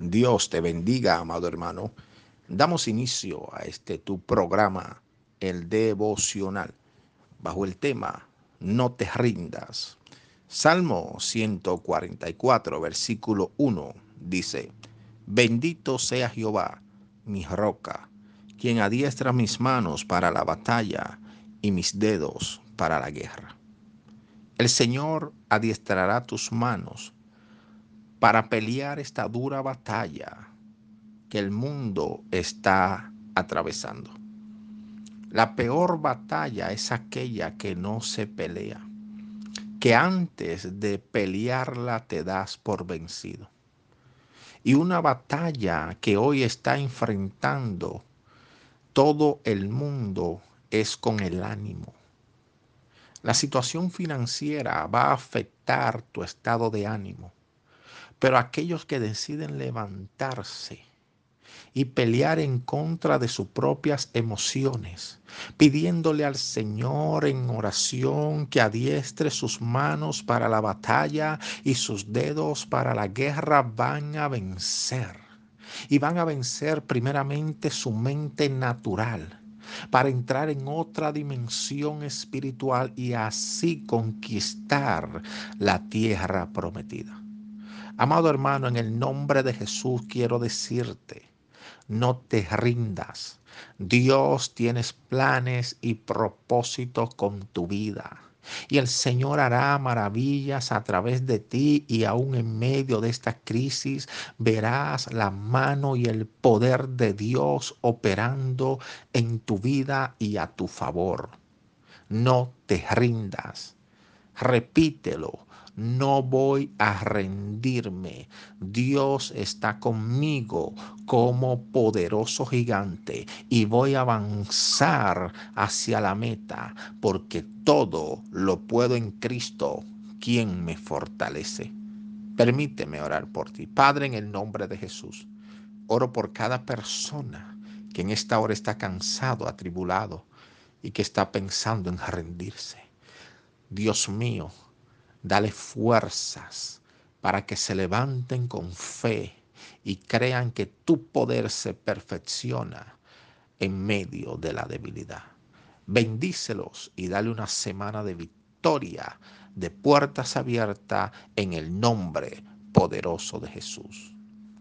Dios te bendiga, amado hermano. Damos inicio a este tu programa, el devocional, bajo el tema No te rindas. Salmo 144, versículo 1 dice, Bendito sea Jehová, mi roca, quien adiestra mis manos para la batalla y mis dedos para la guerra. El Señor adiestrará tus manos para pelear esta dura batalla que el mundo está atravesando. La peor batalla es aquella que no se pelea, que antes de pelearla te das por vencido. Y una batalla que hoy está enfrentando todo el mundo es con el ánimo. La situación financiera va a afectar tu estado de ánimo. Pero aquellos que deciden levantarse y pelear en contra de sus propias emociones, pidiéndole al Señor en oración que adiestre sus manos para la batalla y sus dedos para la guerra, van a vencer. Y van a vencer primeramente su mente natural para entrar en otra dimensión espiritual y así conquistar la tierra prometida. Amado hermano, en el nombre de Jesús quiero decirte, no te rindas. Dios tienes planes y propósitos con tu vida. Y el Señor hará maravillas a través de ti y aún en medio de esta crisis verás la mano y el poder de Dios operando en tu vida y a tu favor. No te rindas. Repítelo no voy a rendirme. Dios está conmigo como poderoso gigante y voy a avanzar hacia la meta porque todo lo puedo en Cristo, quien me fortalece. Permíteme orar por ti. Padre, en el nombre de Jesús, oro por cada persona que en esta hora está cansado, atribulado y que está pensando en rendirse. Dios mío, Dale fuerzas para que se levanten con fe y crean que tu poder se perfecciona en medio de la debilidad. Bendícelos y dale una semana de victoria, de puertas abiertas en el nombre poderoso de Jesús.